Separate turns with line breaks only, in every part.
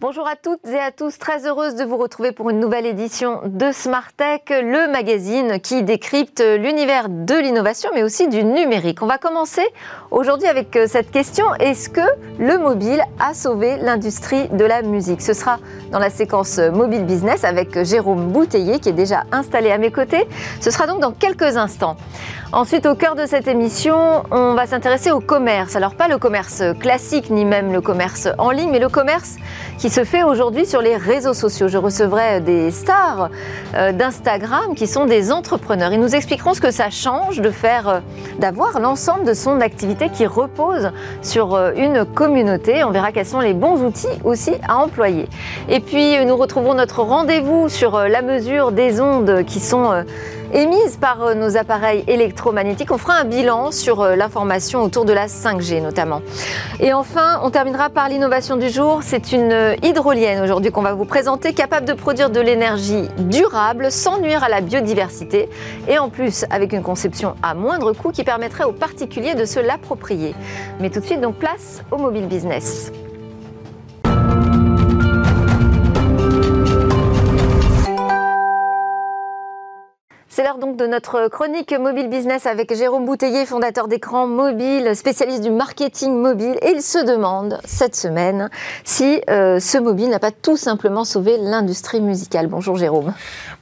Bonjour à toutes et à tous, très heureuse de vous retrouver pour une nouvelle édition de Smart Tech, le magazine qui décrypte l'univers de l'innovation mais aussi du numérique. On va commencer aujourd'hui avec euh, cette question, est-ce que le mobile a sauvé l'industrie de la musique? Ce sera dans la séquence Mobile Business avec Jérôme Bouteiller qui est déjà installé à mes côtés. Ce sera donc dans quelques instants. Ensuite, au cœur de cette émission, on va s'intéresser au commerce. Alors pas le commerce classique ni même le commerce en ligne, mais le commerce qui se fait aujourd'hui sur les réseaux sociaux. Je recevrai des stars euh, d'Instagram qui sont des entrepreneurs. Ils nous expliqueront ce que ça change de faire, euh, d'avoir l'ensemble de son activité qui repose sur euh, une communauté. On verra quels sont les bons outils aussi à employer. Et puis nous retrouvons notre rendez-vous sur la mesure des ondes qui sont émises par euh, nos appareils électromagnétiques. On fera un bilan sur euh, l'information autour de la 5G notamment. Et enfin, on terminera par l'innovation du jour. C'est une euh, hydrolienne aujourd'hui qu'on va vous présenter, capable de produire de l'énergie durable sans nuire à la biodiversité et en plus avec une conception à moindre coût qui permettrait aux particuliers de se l'approprier. Mais tout de suite, donc place au mobile business. C'est l'heure donc de notre chronique mobile business avec Jérôme Bouteiller, fondateur d'écran mobile, spécialiste du marketing mobile. Et il se demande cette semaine si euh, ce mobile n'a pas tout simplement sauvé l'industrie musicale. Bonjour Jérôme.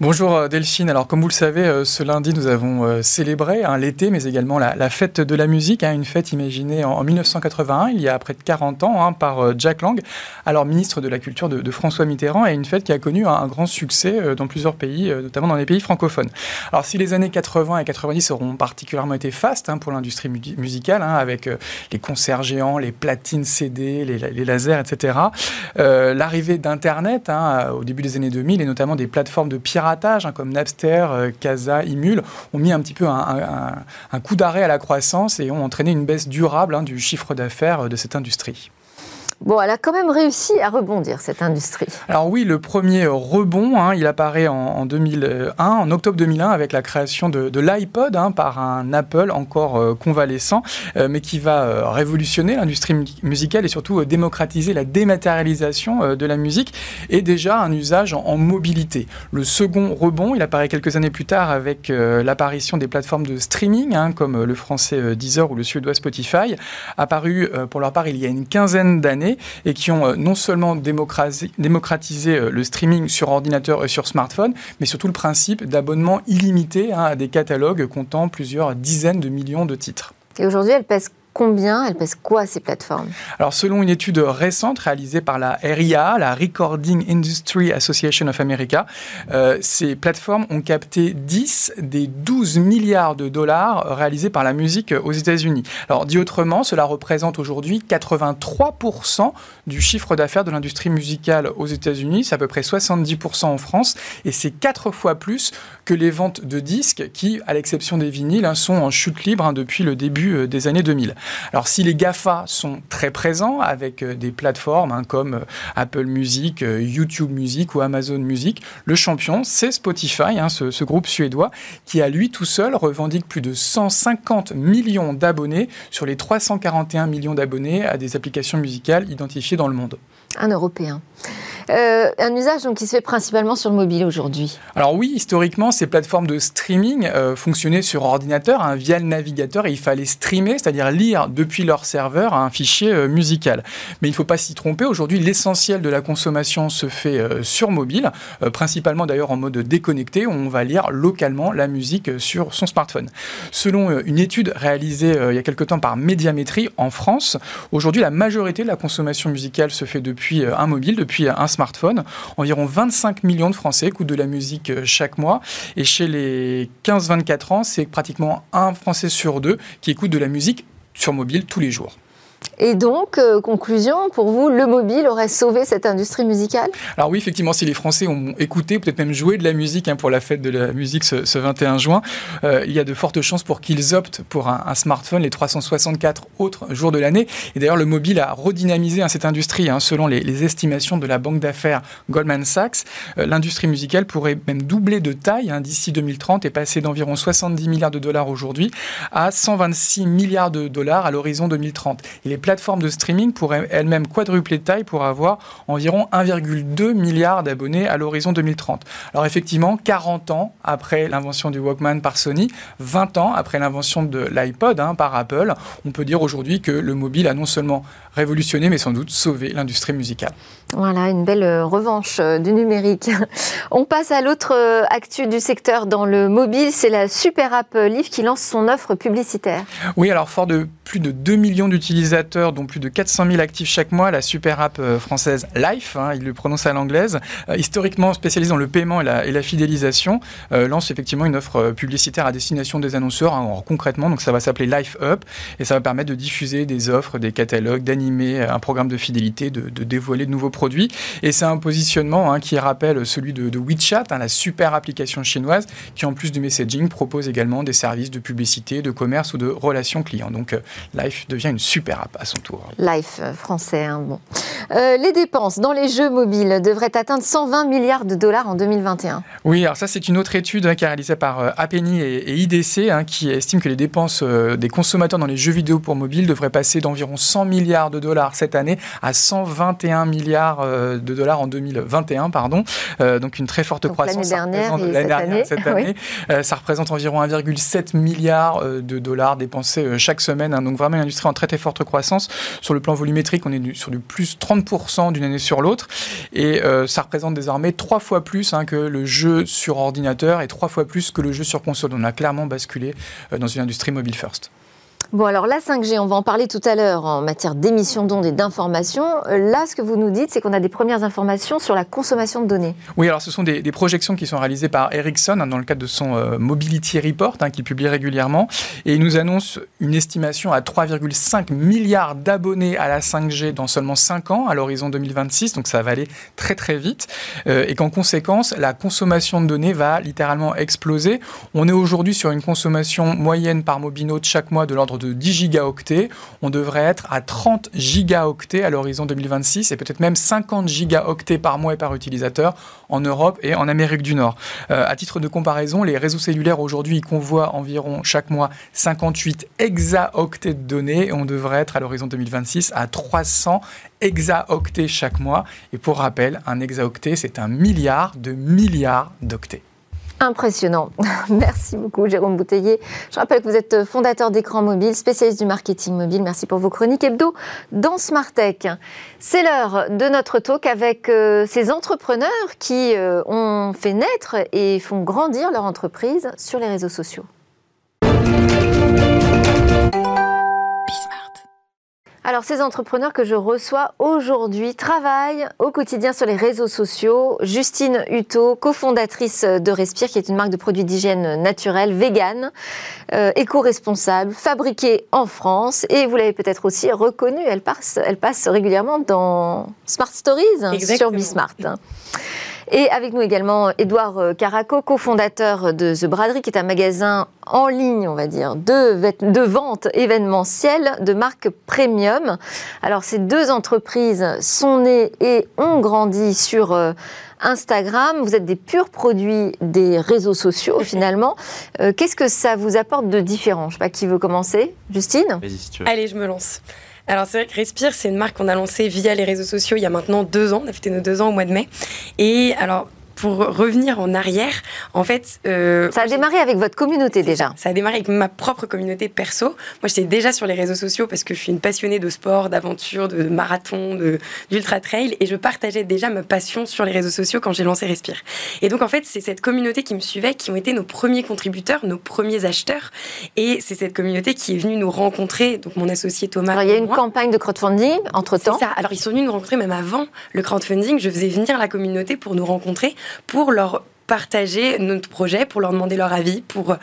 Bonjour euh, Delphine. Alors comme vous le savez, euh, ce lundi nous avons célébré hein, l'été, mais également la, fête de la musique, hein, une fête imaginée en, 1981, il y a près de 40 ans, hein, par Jack Lang, alors ministre de la Culture de, François Mitterrand, et une fête qui a connu un grand succès dans plusieurs pays, notamment dans les pays francophones. Alors si les années 80 et 90 auront particulièrement été fastes hein, pour l'industrie musicale, hein, avec euh, les concerts géants, les platines CD, les, lasers, etc., euh, l'arrivée d'Internet hein, au début des années 2000 et notamment des plateformes de piratage comme Napster, euh, Casa, Imul ont mis un petit peu un coup d'arrêt à la croissance et ont entraîné une baisse durable du chiffre d'affaires de cette industrie.
Bon, elle a quand même réussi à rebondir, cette industrie.
Alors oui, le premier rebond, hein, il apparaît en, 2001, en octobre 2001, avec la création de, l'iPod hein, par un Apple encore euh, convalescent, euh, mais qui va euh, révolutionner l'industrie musicale et surtout démocratiser la dématérialisation de la musique et déjà un usage en, mobilité. Le second rebond, il apparaît quelques années plus tard avec l'apparition des plateformes de streaming, hein, comme le français Deezer ou le suédois Spotify, apparu pour leur part il y a une quinzaine d'années et qui ont euh, non seulement démocratisé euh, le streaming sur ordinateur et sur smartphone, mais surtout le principe d'abonnement illimité hein, à des catalogues comptant plusieurs dizaines de millions de titres.
Et aujourd'hui, elle pèse combien Elles pèsent quoi ces plateformes?
Alors selon une étude récente réalisée par la RIA, la Recording Industry Association of America, euh, ces plateformes ont capté 10 des 12 milliards de dollars réalisés par la musique aux États-Unis. Alors dit autrement, cela représente aujourd'hui 83% du chiffre d'affaires de l'industrie musicale aux États-Unis, c'est à peu près 70% en France, et c'est quatre fois plus que les ventes de disques qui, à l'exception des vinyles, hein, sont en chute libre hein, depuis le début euh, des années 2000. Alors si les GAFA sont très présents avec euh, des plateformes hein, comme euh, Apple Music, euh, YouTube Music ou Amazon Music, le champion c'est Spotify, hein, ce, groupe suédois qui à lui tout seul revendique plus de 150 millions d'abonnés sur les 341 millions d'abonnés à des applications musicales identifiées dans le monde.
Un Européen. Euh, un usage donc, qui se fait principalement sur le mobile aujourd'hui.
Alors oui, historiquement, ces plateformes de streaming euh, fonctionnaient sur ordinateur hein, via le navigateur et il fallait streamer, c'est-à-dire lire depuis leur serveur un fichier euh, musical. Mais il ne faut pas s'y tromper. Aujourd'hui, l'essentiel de la consommation se fait sur mobile, principalement d'ailleurs en mode déconnecté, où on va lire localement la musique sur son smartphone. Selon une étude réalisée il y a quelque temps par Médiamétrie en France, aujourd'hui, la majorité de la consommation musicale se fait depuis un mobile, depuis un smartphone. Environ 25 millions de Français écoutent de la musique euh, chaque mois. Et chez les 15-24 ans, c'est pratiquement un Français sur deux qui écoute de la musique sur mobile tous les jours.
Et donc, euh, conclusion, pour vous, le mobile aurait sauvé cette industrie musicale?
Alors oui, effectivement, si les Français ont écouté, peut-être même joué de la musique hein, pour la fête de la musique ce, 21 juin, euh, il y a de fortes chances pour qu'ils optent pour un, smartphone les 364 autres jours de l'année. Et d'ailleurs, le mobile a redynamisé hein, cette industrie. Hein, selon les, estimations de la banque d'affaires Goldman Sachs, euh, l'industrie musicale pourrait même doubler de taille d'ici 2030 et passer d'environ 70 milliards de dollars aujourd'hui à 126 milliards de dollars à l'horizon 2030. Et les plateformes de streaming pourraient elles-mêmes quadrupler de taille pour avoir environ 1,2 milliard d'abonnés à l'horizon 2030. Alors effectivement, 40 ans après l'invention du Walkman par Sony, 20 ans après l'invention de l'iPod hein, par Apple, on peut dire aujourd'hui que le mobile a non seulement révolutionné, mais sans doute sauvé l'industrie musicale.
Voilà, une belle euh, revanche euh, du numérique. On passe à l'autre euh, actu du secteur dans le mobile, c'est la Super App Live qui lance son offre publicitaire.
Oui, alors fort de plus de 2 millions d'utilisateurs, dont plus de 400 000 actifs chaque mois, la Super App française Life, hein, il le prononce à l'anglaise, historiquement spécialisée dans le paiement et la, fidélisation, lance effectivement une offre publicitaire à destination des annonceurs. Hein, concrètement, donc ça va s'appeler Life Up et ça va permettre de diffuser des offres, des catalogues, d'animer un programme de fidélité, de, de dévoiler de nouveaux produits. Et c'est un positionnement hein, qui rappelle celui de, WeChat, hein, la super application chinoise, qui en plus du messaging propose également des services de publicité, de commerce ou de relations clients. Donc euh, Life devient une super app à son tour.
Life euh, français, hein, bon. Euh, les dépenses dans les jeux mobiles devraient atteindre 120 milliards de dollars en 2021.
Oui, alors ça c'est une autre étude qui est réalisée par Appenny et, IDC qui estime que les dépenses des consommateurs dans les jeux vidéo pour mobile devraient passer d'environ 100 milliards de dollars cette année à 121 milliards euh, de dollars en 2021, pardon. Euh, donc une très forte croissance.
L'année dernière,
cette année, euh, ça représente environ 1,7 milliard de dollars dépensés chaque semaine. Donc vraiment une industrie en très très forte croissance. Sur le plan volumétrique, on est sur du plus 30% d'une année sur l'autre. Et ça représente désormais trois fois plus hein, que le jeu sur ordinateur et trois fois plus que le jeu sur console. On a clairement basculé dans une industrie mobile first.
Bon, alors la 5G, on va en parler tout à l'heure en matière d'émissions d'ondes et d'informations. Euh, là, ce que vous nous dites, c'est qu'on a des premières informations sur la consommation de données.
Oui, alors ce sont des, projections qui sont réalisées par Ericsson hein, dans le cadre de son euh, Mobility Report, hein, qu'il publie régulièrement. Et il nous annonce une estimation à 3,5 milliards d'abonnés à la 5G dans seulement 5 ans, à l'horizon 2026. Donc ça va aller très très vite. Euh, et qu'en conséquence, la consommation de données va littéralement exploser. On est aujourd'hui sur une consommation moyenne par mobile chaque mois de l'ordre de 10 gigaoctets. On devrait être à 30 gigaoctets à l'horizon 2026 et peut-être même 50 gigaoctets par mois et par utilisateur en Europe et en Amérique du Nord. Euh, à titre de comparaison, les réseaux cellulaires aujourd'hui convoient environ chaque mois 58 exaoctets de données et on devrait être à l'horizon 2026 à 300 exaoctets chaque mois. Et pour rappel, un exaoctet, c'est un milliard de milliards d'octets.
Impressionnant. Merci beaucoup, Jérôme Bouteiller. Je rappelle que vous êtes fondateur d'écran mobile, spécialiste du marketing mobile. Merci pour vos chroniques hebdo dans Smart Tech. C'est l'heure de notre talk avec euh, ces entrepreneurs qui euh, ont fait naître et font grandir leur entreprise sur les réseaux sociaux. Alors, ces entrepreneurs que je reçois aujourd'hui travaillent au quotidien sur les réseaux sociaux. Justine Hutto, cofondatrice de Respire, qui est une marque de produits d'hygiène naturelle, vegan, euh, éco-responsable, fabriquée en France. Et vous l'avez peut-être aussi reconnue, elle passe, elle passe régulièrement dans Smart Stories sur Bismart. Et avec nous également Édouard euh, Caraco, cofondateur de The Braderie, qui est un magasin en ligne, on va dire, de, de vente événementielle de marque premium. Alors, ces deux entreprises sont nées et ont grandi sur euh, Instagram. Vous êtes des purs produits des réseaux sociaux, finalement. Euh, qu'est-ce que ça vous apporte de différent? Je ne sais pas qui veut commencer. Justine?
Allez, je me lance. Alors c'est vrai que Respire, c'est une marque qu'on a lancée via les réseaux sociaux il y a maintenant deux ans. On a fêté nos deux ans au mois de mai. Et alors pour revenir en arrière, en fait...
Euh, ça a démarré avec votre communauté déjà
ça, a démarré avec ma propre communauté perso. Moi, j'étais déjà sur les réseaux sociaux parce que je suis une passionnée de sport, d'aventure, de, marathon, d'ultra trail, et je partageais déjà ma passion sur les réseaux sociaux quand j'ai lancé Respire. Et donc, en fait, c'est cette communauté qui me suivait qui ont été nos premiers contributeurs, nos premiers acheteurs, et c'est cette communauté qui est venue nous rencontrer, donc mon associé Thomas.
Alors, il y a une campagne de crowdfunding entre-temps
ça. Alors, ils sont venus nous rencontrer même avant le crowdfunding. Je faisais venir la communauté pour nous rencontrer pour leur partager notre projet, pour leur demander leur avis, pour,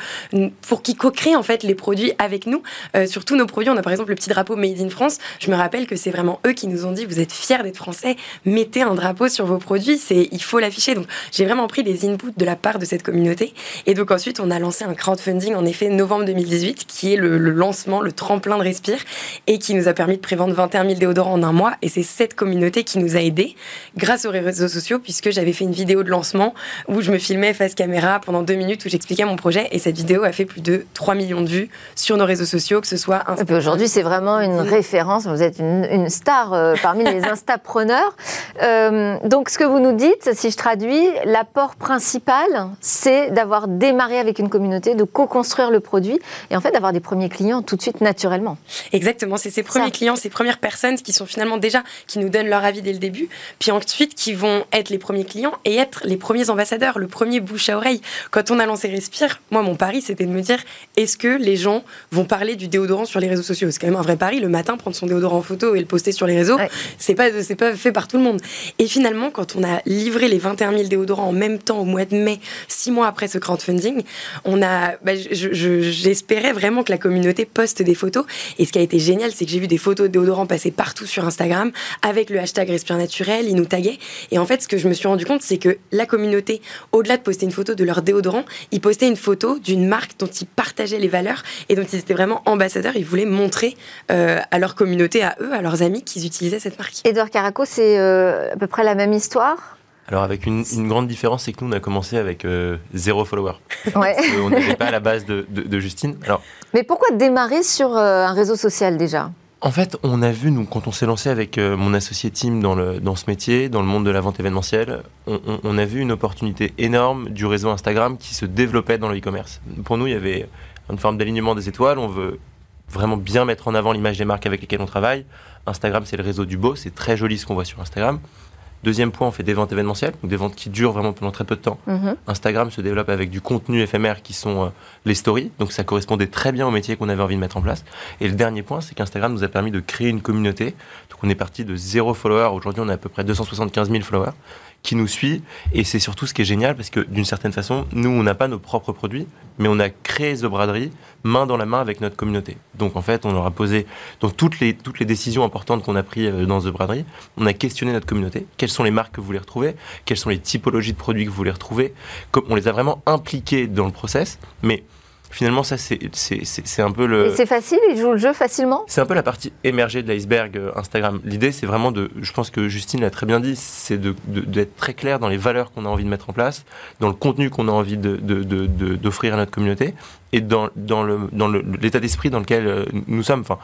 pour qu'ils co-créent en fait les produits avec nous. Euh, sur tous nos produits, on a par exemple le petit drapeau Made in France. Je me rappelle que c'est vraiment eux qui nous ont dit vous êtes fiers d'être français, mettez un drapeau sur vos produits, c'est il faut l'afficher. Donc j'ai vraiment pris des inputs de la part de cette communauté. Et donc ensuite, on a lancé un crowdfunding en effet novembre 2018 qui est le, lancement, le tremplin de Respire et qui nous a permis de prévendre 21 000 déodorants en un mois. Et c'est cette communauté qui nous a aidés grâce aux réseaux sociaux puisque j'avais fait une vidéo de lancement où je me filmais face caméra pendant deux minutes où j'expliquais mon projet et cette vidéo a fait plus de 3 millions de vues sur nos réseaux sociaux, que ce soit
Instagram. Aujourd'hui, c'est vraiment une référence. Vous êtes une, star euh, parmi les instapreneurs. Euh, donc, ce que vous nous dites, si je traduis, l'apport principal, c'est d'avoir démarré avec une communauté, de co-construire le produit et en fait d'avoir des premiers clients tout de suite naturellement.
Exactement, c'est ces premiers clients, ces premières personnes qui sont finalement déjà, qui nous donnent leur avis dès le début, puis ensuite qui vont être les premiers clients et être les premiers ambassadeurs, le premier bouche à oreille. Quand on a lancé Respire, moi, mon pari, c'était de me dire, est-ce que les gens vont parler du déodorant sur les réseaux sociaux? C'est quand même un vrai pari. Le matin, prendre son déodorant en photo et le poster sur les réseaux, c'est pas, c'est pas fait par tout le monde. Et finalement, quand on a livré les 21 000 déodorants en même temps au mois de mai, six mois après ce crowdfunding, on a, bah, j'espérais vraiment que la communauté poste des photos. Et ce qui a été génial, c'est que j'ai vu des photos de déodorants passer partout sur Instagram avec le hashtag Respire Naturel. Ils nous taguaient. Et en fait, ce que je me suis rendu compte, c'est que la communauté, au-delà de poster une photo de leur déodorant, ils postaient une photo d'une marque dont ils partageaient les valeurs et dont ils étaient vraiment ambassadeurs. Ils voulaient montrer euh, à leur communauté, à eux, à leurs amis, qu'ils utilisaient cette marque.
Edouard Caraco, c'est euh, à peu près la même histoire?
Alors avec une, grande différence, c'est que nous, on a commencé avec euh, zéro follower. Ouais. on n'était pas à la base de, de, Justine. Alors,
Mais pourquoi démarrer sur un réseau social déjà?
En fait, on a vu, nous, quand on s'est lancé avec euh, mon associé Tim dans, le, dans ce métier, dans le monde de la vente événementielle, on, a vu une opportunité énorme du réseau Instagram qui se développait dans le e-commerce. Pour nous, il y avait une forme d'alignement des étoiles. On veut vraiment bien mettre en avant l'image des marques avec lesquelles on travaille. Instagram, c'est le réseau du beau. C'est très joli ce qu'on voit sur Instagram. Deuxième point, on fait des ventes événementielles, donc des ventes qui durent vraiment pendant très peu de temps. Mhm. Instagram se développe avec du contenu éphémère qui sont euh, les stories, donc ça correspondait très bien au métier qu'on avait envie de mettre en place. Et le dernier point, c'est qu'Instagram nous a permis de créer une communauté. Donc on est parti de zéro follower, aujourd'hui on a à peu près 275 000 followers qui nous suit. Et c'est surtout ce qui est génial parce que d'une certaine façon, nous, on n'a pas nos propres produits, mais on a créé The Braderie main dans la main avec notre communauté. Donc en fait, on leur a posé donc toutes les toutes les décisions importantes qu'on a prises euh, dans The Braderie, on a questionné notre communauté. Quelles sont les marques que vous voulez retrouver? Quelles sont les typologies de produits que vous voulez retrouver? On les a vraiment impliqués dans le process, mais finalement, ça, c'est un peu le.
C'est facile, ils jouent le jeu facilement?
C'est un peu la partie émergée de l'iceberg euh, Instagram. L'idée, c'est vraiment de. Je pense que Justine l'a très bien dit, c'est d'être de, très clair dans les valeurs qu'on a envie de mettre en place, dans le contenu qu'on a envie d'offrir à notre communauté et dans, dans l'état d'esprit dans lequel euh, nous sommes. Enfin,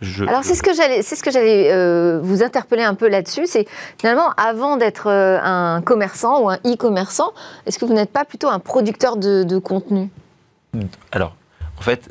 je, Alors, c'est ce que j'allais ce que j'allais euh, vous interpeller un peu là-dessus. C'est finalement, avant d'être un commerçant ou un e-commerçant, est-ce que vous n'êtes pas plutôt un producteur de, de contenu?
Alors, en fait,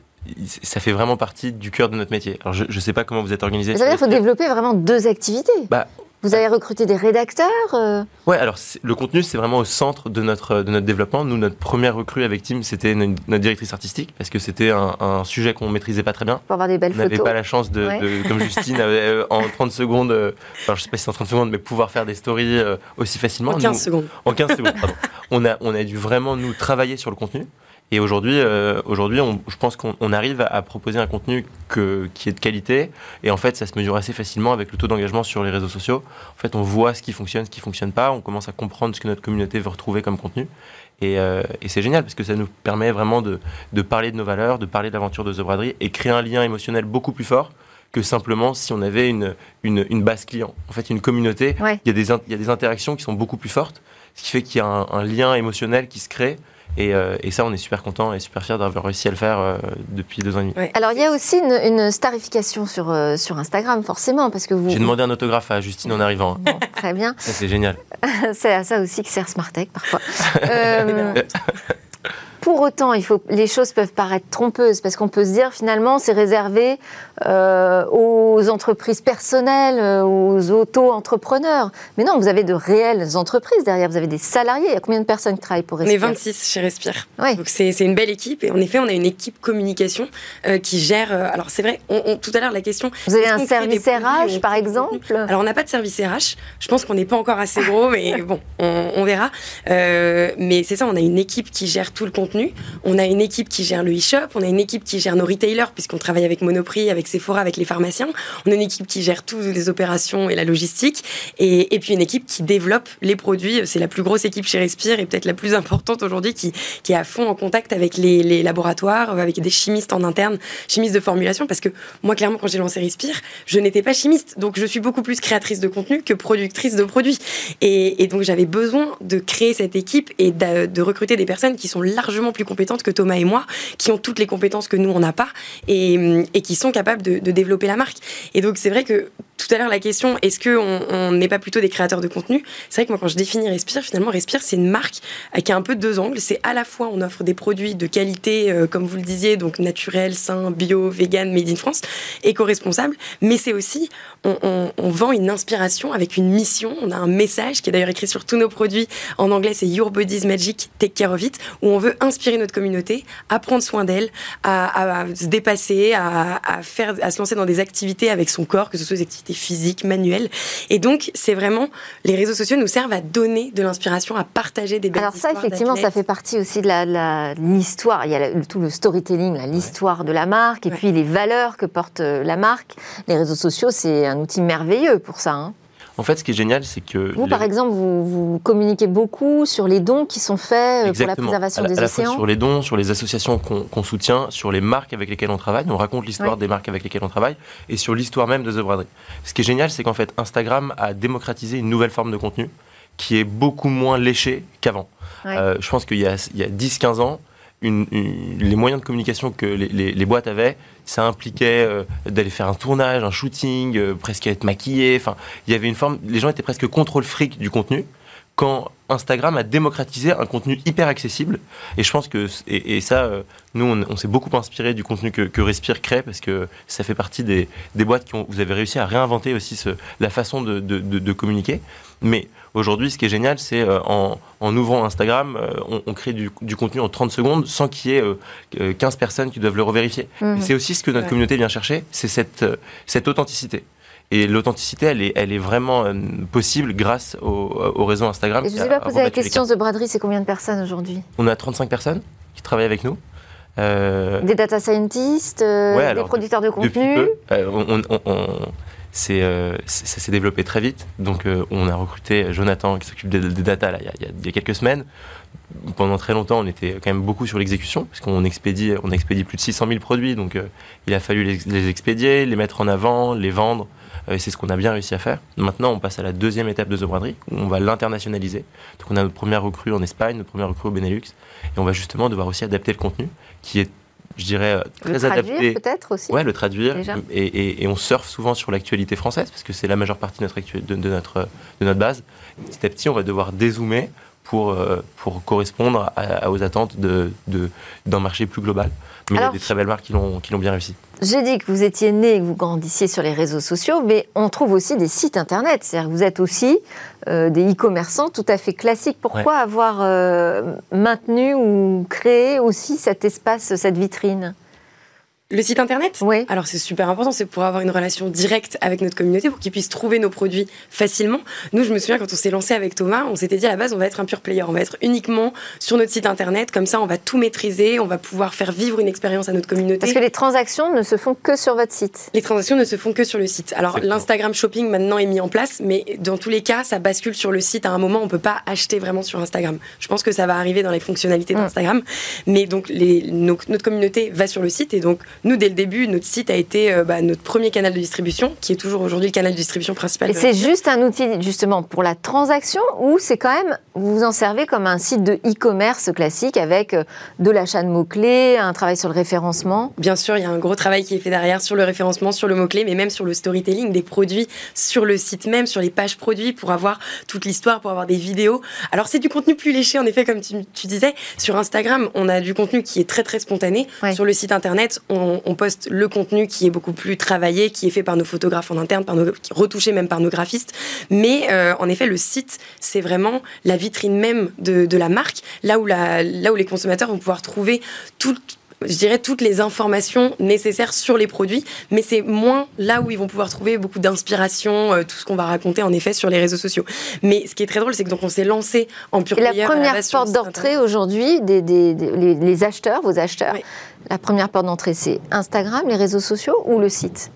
ça fait vraiment partie du cœur de notre métier. Alors, je ne sais pas comment vous êtes organisé.
Ça veut dire qu'il faut développer vraiment deux activités. Bah, vous avez recruté des rédacteurs euh
Ouais, alors le contenu, c'est vraiment au centre de notre, de notre développement. Nous, notre première recrue avec Tim, c'était notre directrice artistique, parce que c'était un, sujet qu'on maîtrisait pas très bien.
Pour avoir des belles
photos. On n'avait pas la chance, de, comme Justine, euh, en 30 secondes, euh, enfin, je sais pas si c'est en 30 secondes, mais pouvoir faire des stories aussi facilement.
En 15 secondes.
En 15 secondes, pardon. On a, on a dû vraiment, nous, travailler sur le contenu. Et aujourd'hui, euh, aujourd'hui, je pense qu'on arrive à, proposer un contenu que, qui est de qualité. Et en fait, ça se mesure assez facilement avec le taux d'engagement sur les réseaux sociaux. En fait, on voit ce qui fonctionne, ce qui fonctionne pas. On commence à comprendre ce que notre communauté veut retrouver comme contenu. Et, euh, et c'est génial parce que ça nous permet vraiment de, de parler de nos valeurs, de parler de l'aventure de The Braderie et créer un lien émotionnel beaucoup plus fort que simplement si on avait une, une, une base client. En fait, une communauté, il, y a des, il y a des interactions qui sont beaucoup plus fortes, ce qui fait qu'il y a un, un lien émotionnel qui se crée euh, et, ça, on est super content et super fier d'avoir réussi à le faire euh, depuis deux ans et demi.
Alors, il y a aussi une, starification sur, euh, sur Instagram, forcément, parce que vous...
J'ai demandé un autographe à Justine en arrivant.
très bien.
Ça, c'est génial.
c'est à ça aussi que sert Smartech, parfois. pour autant, il faut, les choses peuvent paraître trompeuses parce qu'on peut se dire finalement c'est réservé euh, aux entreprises personnelles, euh, aux auto-entrepreneurs. Mais non, vous avez de réelles entreprises derrière, vous avez des salariés. Il y a combien de personnes qui travaillent pour Respire
On est 26 chez Respire. Donc c'est une belle équipe et en effet, on a une équipe communication euh, qui gère. alors c'est vrai, on, tout à l'heure la question.
Vous avez un service RH par exemple
Alors on n'a pas de service RH. Je pense qu'on n'est pas encore assez gros, mais bon, on, on verra. mais c'est ça, on a une équipe qui gère tout le contenu On a une équipe qui gère le e-shop, on a une équipe qui gère nos retailers, puisqu'on travaille avec Monoprix, avec Sephora, avec les pharmaciens. On a une équipe qui gère toutes les opérations et la logistique. Et, puis une équipe qui développe les produits. C'est la plus grosse équipe chez Respire et peut-être la plus importante aujourd'hui qui, est à fond en contact avec les, laboratoires, avec des chimistes en interne, chimistes de formulation. Parce que moi, clairement, quand j'ai lancé Respire, je n'étais pas chimiste. Donc je suis beaucoup plus créatrice de contenu que productrice de produits. Et, donc j'avais besoin de créer cette équipe et de recruter des personnes qui sont largement plus compétentes que Thomas et moi, qui ont toutes les compétences que nous, on n'a pas, et, et, qui sont capables de, de, développer la marque. Et donc, c'est vrai que tout à l'heure, la question, est-ce qu'on n'est pas plutôt des créateurs de contenu? C'est vrai que moi, quand je définis Respire, finalement, Respire, c'est une marque qui a un peu deux angles. C'est à la fois, on offre des produits de qualité, euh, comme vous le disiez, donc naturel, sain, bio, vegan, made in France, éco-responsable, mais c'est aussi, on, vend une inspiration avec une mission. On a un message qui est d'ailleurs écrit sur tous nos produits. En anglais, c'est Your Body's Magic, Take Care of It, où on veut inspirer notre communauté à prendre soin d'elle, à, se dépasser, à, à, faire, à se lancer dans des activités avec son corps, que ce soit des activités physiques, manuelles. Et donc, c'est vraiment, les réseaux sociaux nous servent à donner de l'inspiration, à partager des belles
Alors ça, effectivement, ça fait partie aussi de l'histoire. Il y a tout le storytelling, l'histoire ouais. de la marque, et ouais. puis les valeurs que porte euh, la marque. Les réseaux sociaux, c'est un outil merveilleux pour ça. Hein.
En fait, ce qui est génial, c'est que...
Vous, les... par exemple, vous, vous, communiquez beaucoup sur les dons qui sont faits
Exactement.
pour la préservation
à la,
des
à la
océans
fois sur les dons, sur les associations qu'on qu soutient, sur les marques avec lesquelles on travaille. On raconte l'histoire des marques avec lesquelles on travaille et sur l'histoire même de The Braderie. Ce qui est génial, c'est qu'en fait, Instagram a démocratisé une nouvelle forme de contenu qui est beaucoup moins léché qu'avant. Euh, je pense qu'il y a, a 10-15 ans, les moyens de communication que les, boîtes avaient, ça impliquait euh, d'aller faire un tournage, un shooting, euh, presque être maquillé. Enfin, il y avait une forme. Les gens étaient presque contrôle fric du contenu. Quand Instagram a démocratisé un contenu hyper accessible, et je pense que et, et ça, euh, nous, on, s'est beaucoup inspiré du contenu que, que, Respire crée parce que ça fait partie des, des boîtes qui ont. Vous avez réussi à réinventer aussi la façon de, de, de communiquer, mais Aujourd'hui, ce qui est génial, c'est euh, en, en, ouvrant Instagram, euh, on, on, crée du, du, contenu en 30 secondes sans qu'il y ait euh, 15 personnes qui doivent le revérifier. Mmh. C'est aussi ce que notre ouais. communauté vient chercher, c'est cette, euh, cette authenticité. Et l'authenticité, elle est, elle est vraiment euh, possible grâce au, au, réseau Instagram.
Et je ne vous ai pas posé la question, The Braderie, c'est combien de personnes aujourd'hui?
On a 35 personnes qui travaillent avec nous.
Euh... Des data scientists, euh, ouais, des producteurs de contenu
on, on, on, c'est, euh, ça s'est développé très vite. Donc, euh, on a recruté Jonathan qui s'occupe des, data il, y a, quelques semaines. Pendant très longtemps, on était quand même beaucoup sur l'exécution, parce qu'on expédie, on expédie plus de 600 000 produits. Donc, euh, il a fallu les, les, expédier, les mettre en avant, les vendre. et c'est ce qu'on a bien réussi à faire. Maintenant, on passe à la deuxième étape de The Braderie, où on va l'internationaliser. Donc, on a notre première recrue en Espagne, notre première recrue au Benelux. Et on va justement devoir aussi adapter le contenu, qui est je dirais, très
le traduire,
adapté.
peut-être aussi
Ouais, le traduire. Et, et, et, on surfe souvent sur l'actualité française, parce que c'est la majeure partie de notre, de, de, notre, de notre base. Petit à petit, on va devoir dézoomer pour, euh, pour correspondre à, aux attentes d'un de, de, marché plus global. Mais Alors, il y a des très belles marques qui l'ont bien réussi.
J'ai dit que vous étiez né et que vous grandissiez sur les réseaux sociaux, mais on trouve aussi des sites internet. C'est-à-dire que vous êtes aussi euh, des e-commerçants tout à fait classiques. Pourquoi ouais. avoir euh, maintenu ou créé aussi cet espace, cette vitrine?
Le site internet
Oui.
Alors c'est super important, c'est pour avoir une relation directe avec notre communauté, pour qu'ils puissent trouver nos produits facilement. Nous, je me souviens quand on s'est lancé avec Thomas, on s'était dit à la base, on va être un pure player, on va être uniquement sur notre site internet, comme ça on va tout maîtriser, on va pouvoir faire vivre une expérience à notre communauté.
Parce que les transactions ne se font que sur votre site.
Les transactions ne se font que sur le site. Alors l'Instagram Shopping maintenant est mis en place, mais dans tous les cas, ça bascule sur le site. À un moment, on peut pas acheter vraiment sur Instagram. Je pense que ça va arriver dans les fonctionnalités mmh. d'Instagram, mais donc les, nos, notre communauté va sur le site et donc nous, dès le début, notre site a été euh, bah, notre premier canal de distribution, qui est toujours aujourd'hui le canal de distribution principal.
Et c'est juste un outil justement pour la transaction ou c'est quand même, vous vous en servez comme un site de e-commerce classique avec euh, de l'achat de mots-clés, un travail sur le référencement?
Bien sûr, il y a un gros travail qui est fait derrière sur le référencement, sur le mot-clé, mais même sur le storytelling des produits sur le site même, sur les pages produits pour avoir toute l'histoire, pour avoir des vidéos. Alors c'est du contenu plus léché, en effet, comme tu, tu, disais. Sur Instagram, on a du contenu qui est très très spontané. Ouais. Sur le site internet, on, on poste le contenu qui est beaucoup plus travaillé, qui est fait par nos photographes en interne, par nos, retouché même par nos graphistes. Mais euh, en effet, le site, c'est vraiment la vitrine même de, la marque, là où, là où les consommateurs vont pouvoir trouver tout je dirais, toutes les informations nécessaires sur les produits, mais c'est moins là où ils vont pouvoir trouver beaucoup d'inspiration, euh, tout ce qu'on va raconter en effet sur les réseaux sociaux. Mais ce qui est très drôle, c'est que donc on s'est lancé en pure
La première porte d'entrée aujourd'hui, des, les, acheteurs, vos acheteurs, la première porte d'entrée, c'est Instagram, les réseaux sociaux ou le site?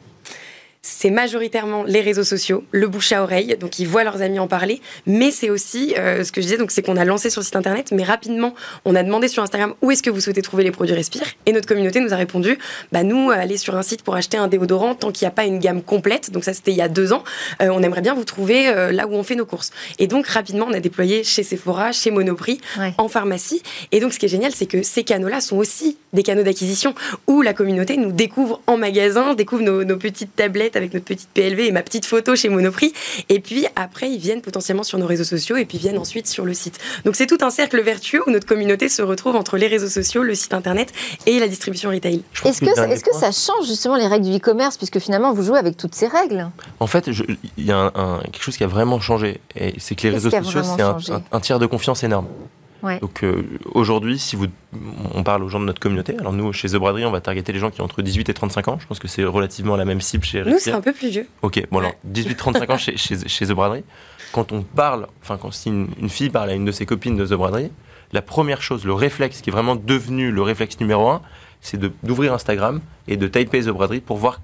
C'est majoritairement les réseaux sociaux, le bouche à oreille, donc ils voient leurs amis en parler, mais c'est aussi euh, ce que je disais, donc c'est qu'on a lancé sur le site internet, mais rapidement on a demandé sur Instagram où est-ce que vous souhaitez trouver les produits Respire, et notre communauté nous a répondu, bah nous aller sur un site pour acheter un déodorant tant qu'il n'y a pas une gamme complète, donc ça c'était il y a deux ans, euh, on aimerait bien vous trouver euh, là où on fait nos courses. Et donc rapidement on a déployé chez Sephora, chez Monoprix, en pharmacie, et donc ce qui est génial c'est que ces canaux-là sont aussi des canaux d'acquisition où la communauté nous découvre en magasin, découvre nos, nos petites tablettes avec notre petite PLV et ma petite photo chez Monoprix. Et puis après, ils viennent potentiellement sur nos réseaux sociaux et puis viennent ensuite sur le site. Donc c'est tout un cercle vertueux où notre communauté se retrouve entre les réseaux sociaux, le site internet et la distribution retail.
Est-ce que, est que ça change justement les règles du e-commerce? Puisque finalement vous jouez avec toutes ces règles
En fait, il y a quelque chose qui a vraiment changé. Et c'est que les réseaux sociaux, c'est un, tiers de confiance énorme. Donc euh, aujourd'hui, si vous, on parle aux gens de notre communauté, alors nous chez The Braderie, on va targeter les gens qui ont entre 18 et 35 ans. Je pense que c'est relativement la même cible chez
Nous, c'est un peu plus vieux.
Ok, bon alors 18-35 ans chez, chez, The Braderie. Quand on parle, enfin quand si une, fille parle à une de ses copines de The Braderie, la première chose, le réflexe qui est vraiment devenu le réflexe numéro un, c'est d'ouvrir Instagram et de typer The Braderie pour voir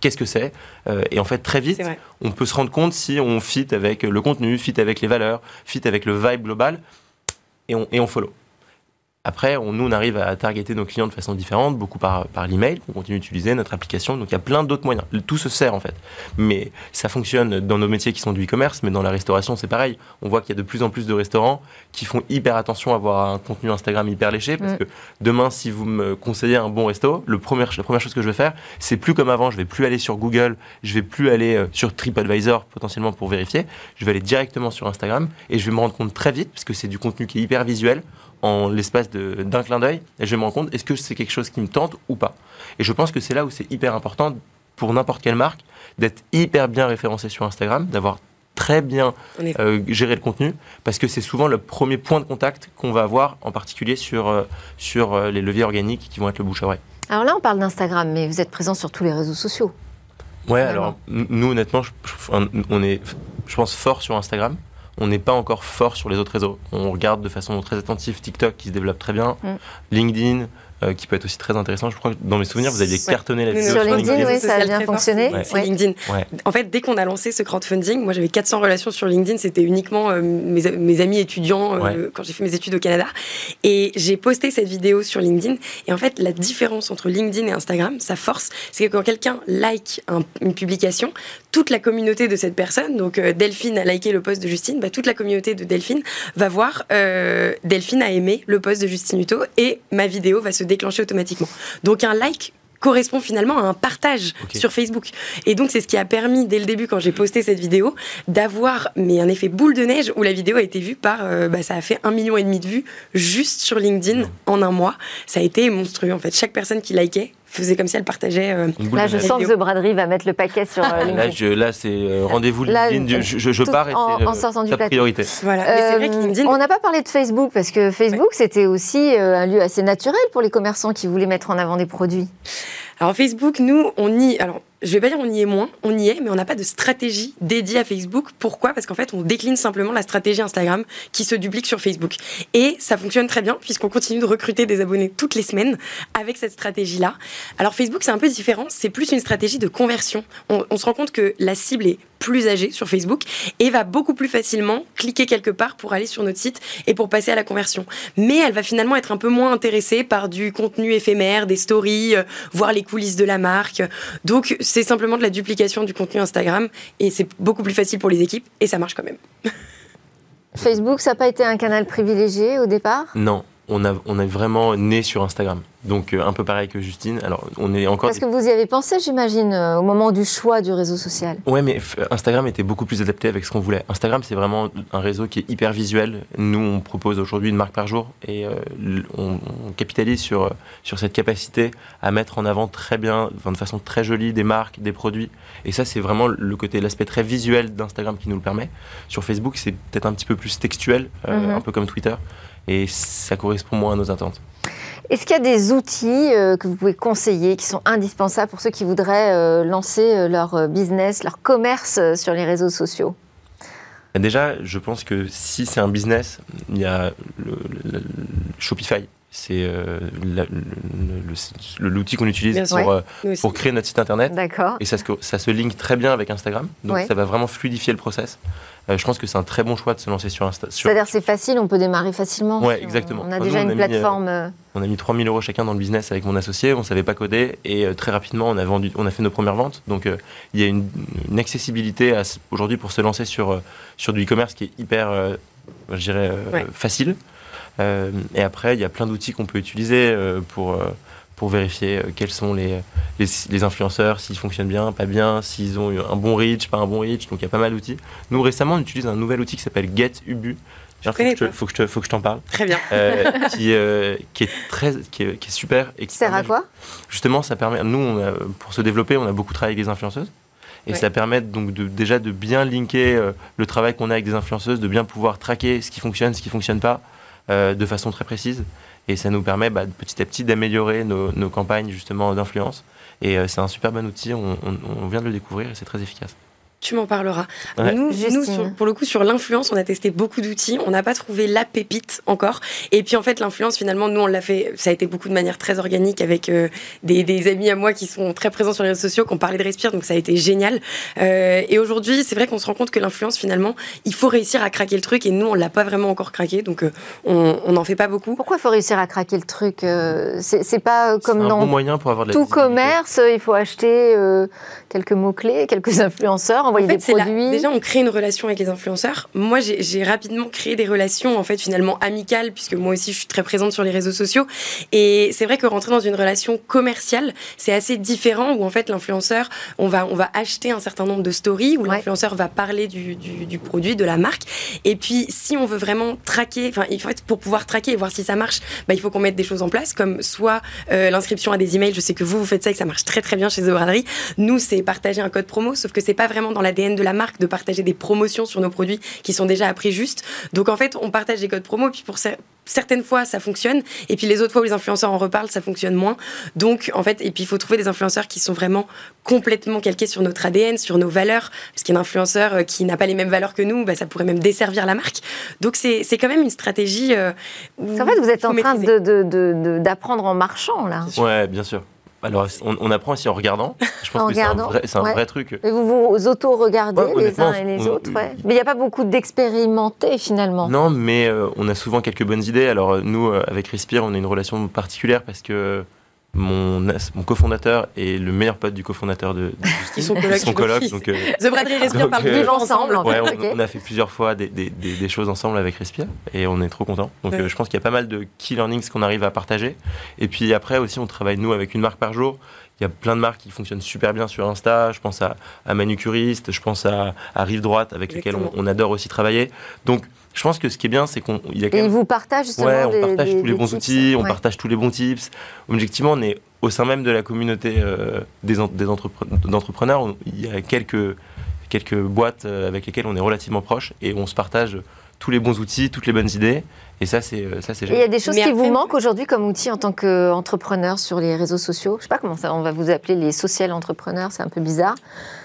qu'est-ce que c'est euh, Et en fait, très vite, on peut se rendre compte si on fit avec le contenu, fit avec les valeurs, fit avec le vibe global et on, et on follow. Après, on, nous, on arrive à targeter nos clients de façon différente, beaucoup par, par l'email, qu'on continue d'utiliser, notre application. Donc, il y a plein d'autres moyens. Tout se sert, en fait. Mais ça fonctionne dans nos métiers qui sont du e-commerce, mais dans la restauration, c'est pareil. On voit qu'il y a de plus en plus de restaurants qui font hyper attention à avoir un contenu Instagram hyper léché, parce mm. que demain, si vous me conseillez un bon resto, le premier, la première chose que je vais faire, c'est plus comme avant. Je vais plus aller sur Google, je vais plus aller euh, sur TripAdvisor, potentiellement pour vérifier. Je vais aller directement sur Instagram et je vais me rendre compte très vite, parce que c'est du contenu qui est hyper visuel en l'espace d'un clin d'œil et je vais me rendre compte est-ce que c'est quelque chose qui me tente ou pas? Et je pense que c'est là où c'est hyper important pour n'importe quelle marque d'être hyper bien référencé sur Instagram, d'avoir très bien euh, géré le contenu parce que c'est souvent le premier point de contact qu'on va avoir en particulier sur, euh, sur euh, les leviers organiques qui vont être le bouche à oreille.
Alors là on parle d'Instagram mais vous êtes présent sur tous les réseaux sociaux.
Ouais, alors nous honnêtement on est je pense fort sur Instagram on n'est pas encore fort sur les autres réseaux. On regarde de façon très attentive TikTok qui se développe très bien, mm. LinkedIn, euh, qui peut être aussi très intéressant. Je crois que dans mes souvenirs, vous aviez cartonné la vidéo
sur, LinkedIn. oui, ça a bien fonctionné.
LinkedIn. En fait, dès qu'on a lancé ce crowdfunding, moi j'avais 400 relations sur LinkedIn. C'était uniquement euh, mes, amis étudiants euh, quand j'ai fait mes études au Canada. Et j'ai posté cette vidéo sur LinkedIn. Et en fait, la différence entre LinkedIn et Instagram, sa force, c'est que quand quelqu'un like une publication, toute la communauté de cette personne, donc Delphine a liké le post de Justine, bah, toute la communauté de Delphine va voir Delphine a aimé le post de Justine Hutto et ma vidéo va se déclencher automatiquement. Donc un like correspond finalement à un partage sur Facebook. Et donc, c'est ce qui a permis, dès le début, quand j'ai posté cette vidéo, d'avoir mais un effet boule de neige où la vidéo a été vue par, euh, bah, ça a fait un million et demi de vues juste sur LinkedIn en un mois. Ça a été monstrueux, en fait. Chaque personne qui likait faisait comme si elle partageait. Euh,
là, je sens que The Braderie va mettre le paquet sur euh.
Là, là c'est rendez-vous LinkedIn. Je, pars et c'est la priorité.
Voilà. Vrai LinkedIn... On n'a pas parlé de Facebook parce que Facebook, c'était aussi un lieu assez naturel pour les commerçants qui voulaient mettre en avant des produits.
Alors Facebook, nous, on y... Alors, je vais pas dire on y est moins, on y est, mais on n'a pas de stratégie dédiée à Facebook. Pourquoi? Parce qu'en fait, on décline simplement la stratégie Instagram qui se duplique sur Facebook. Et ça fonctionne très bien puisqu'on continue de recruter des abonnés toutes les semaines avec cette stratégie-là. Alors Facebook, c'est un peu différent, c'est plus une stratégie de conversion. On, on se rend compte que la cible est plus âgée sur Facebook et va beaucoup plus facilement cliquer quelque part pour aller sur notre site et pour passer à la conversion. Mais elle va finalement être un peu moins intéressée par du contenu éphémère, des stories, euh, voir les coulisses de la marque. Donc c'est simplement de la duplication du contenu Instagram et c'est beaucoup plus facile pour les équipes et ça marche quand même.
Facebook, ça n'a pas été un canal privilégié au départ?
Non, on a, on a vraiment né sur Instagram. Donc euh, un peu pareil que Justine. Alors on est encore.
Parce que vous y avez pensé, j'imagine, euh, au moment du choix du réseau social.
Ouais, mais Instagram était beaucoup plus adapté avec ce qu'on voulait. Instagram, c'est vraiment un réseau qui est hyper visuel. Nous, on propose aujourd'hui une marque par jour et euh, on, capitalise sur sur cette capacité à mettre en avant très bien, de façon très jolie, des marques, des produits. Et ça, c'est vraiment le côté, l'aspect très visuel d'Instagram qui nous le permet. Sur Facebook, c'est peut-être un petit peu plus textuel, mhm. un peu comme Twitter, et ça correspond moins à nos attentes.
Est-ce qu'il y a des outils que vous pouvez conseiller qui sont indispensables pour ceux qui voudraient lancer leur business, leur commerce sur les réseaux sociaux?
Déjà, je pense que si c'est un business, il y a le Shopify c'est euh, l'outil qu'on utilise pour, euh, pour, créer notre site internet. Et ça se, ça se link très bien avec Instagram. Donc ça va vraiment fluidifier le process. Euh, je pense que c'est un très bon choix de se lancer sur Instagram.
C'est-à-dire c'est facile, on peut démarrer facilement.
Oui, exactement.
On a déjà une plateforme.
on a mis 3000 euros chacun dans le business avec mon associé. On ne savait pas coder et très rapidement on a vendu, on a fait nos premières ventes. Donc il y a une, accessibilité aujourd'hui pour se lancer sur sur du e-commerce qui est hyper, je dirais, facile. Euh, et après, il y a plein d'outils qu'on peut utiliser euh, pour, euh, pour vérifier quels sont les, les, influenceurs, s'ils fonctionnent bien, pas bien, s'ils ont un bon reach, pas un bon reach. Donc il y a pas mal d'outils. Nous, récemment, on utilise un nouvel outil qui s'appelle GetUbu. Il faut, faut, que je t'en parle.
Très bien.
qui, qui, est très, qui est, qui est super.
Et qui sert à quoi?
Justement, ça permet. Nous, on pour se développer, on a beaucoup travaillé avec des influenceuses. Et ça permet donc de, déjà de bien linker le travail qu'on a avec des influenceuses, de bien pouvoir traquer ce qui fonctionne, ce qui fonctionne pas, euh, de façon très précise. Et ça nous permet bah, petit à petit d'améliorer nos, nos, campagnes justement d'influence. Et euh, c'est un super bon outil, on, on vient de le découvrir et c'est très efficace.
Tu m'en parleras. Nous, pour le coup, sur l'influence, on a testé beaucoup d'outils. On n'a pas trouvé la pépite encore. Et puis, en fait, l'influence, finalement, nous, on l'a fait. Ça a été beaucoup de manière très organique avec euh, des, amis à moi qui sont très présents sur les réseaux sociaux, qui ont parlé de Respire. Donc, ça a été génial. Euh, et aujourd'hui, c'est vrai qu'on se rend compte que l'influence, finalement, il faut réussir à craquer le truc. Et nous, on l'a pas vraiment encore craqué. Donc, euh, on n'en fait pas beaucoup.
Pourquoi il faut réussir à craquer le truc C'est pas comme dans
moyen pour avoir
tout commerce. Il faut acheter quelques mots-clés, quelques influenceurs en fait,
déjà, on crée une relation avec les influenceurs. Moi, j'ai rapidement créé des relations, en fait, finalement amicales, puisque moi aussi, je suis très présente sur les réseaux sociaux. Et c'est vrai que rentrer dans une relation commerciale, c'est assez différent, où en fait, l'influenceur, on va, on va acheter un certain nombre de stories, où l'influenceur va parler du, du, produit, de la marque. Et puis, si on veut vraiment traquer, enfin, en fait, pour pouvoir traquer et voir si ça marche, bah, il faut qu'on mette des choses en place, comme soit euh, l'inscription à des emails. Je sais que vous, vous faites ça et que ça marche très très bien chez The Braderie. Nous, c'est partager un code promo, sauf que c'est pas vraiment dans l'ADN de la marque de partager des promotions sur nos produits qui sont déjà à prix juste. Donc en fait, on partage des codes promo, puis pour certaines fois ça fonctionne et puis les autres fois où les influenceurs en reparlent ça fonctionne moins. Donc en fait et puis il faut trouver des influenceurs qui sont vraiment complètement calqués sur notre ADN sur nos valeurs parce qu'un influenceur euh, qui n'a pas les mêmes valeurs que nous bah, ça pourrait même desservir la marque. Donc c'est quand même une stratégie euh,
en fait vous êtes en train d'apprendre de, en marchant là.
Ouais bien sûr alors, on, apprend aussi en regardant. Je pense que c'est un, vrai, truc.
Et vous vous auto-regardez les uns et les autres, Mais il n'y a pas beaucoup d'expérimentés finalement.
Non, mais euh, on a souvent quelques bonnes idées. Alors, nous, euh, avec Respire, on a une relation particulière parce que mon, mon cofondateur est le meilleur pote du cofondateur de, de
Ils sont colocs. Ils
sont colocs donc,
euh, The Bradley Respire parlent euh, ensemble.
Ouais, on, a fait plusieurs fois des, des, des, choses ensemble avec Respire et on est trop contents. Donc euh, je pense qu'il y a pas mal de key learnings qu'on arrive à partager. Et puis après aussi, on travaille nous avec une marque par jour. Il y a plein de marques qui fonctionnent super bien sur Insta. Je pense à, à Manucuriste, je pense à, à Rive Droite avec lesquels on, on, adore aussi travailler. Donc je pense que ce qui est bien, c'est qu'on.
Il y a quand même... Et vous partagent justement
ouais, on partage tous les bons outils, on partage tous les bons tips. Objectivement, on est au sein même de la communauté euh, des, des d'entrepreneurs. Il y a quelques, quelques boîtes euh, avec lesquelles on est relativement proche et on se partage tous les bons outils, toutes les bonnes idées. Et ça, c'est euh, ça, c'est.
Il y a des choses qui vous manquent aujourd'hui comme outil en tant qu'entrepreneur sur les réseaux sociaux? Je sais pas comment ça, on va vous appeler les social entrepreneurs. C'est un peu bizarre.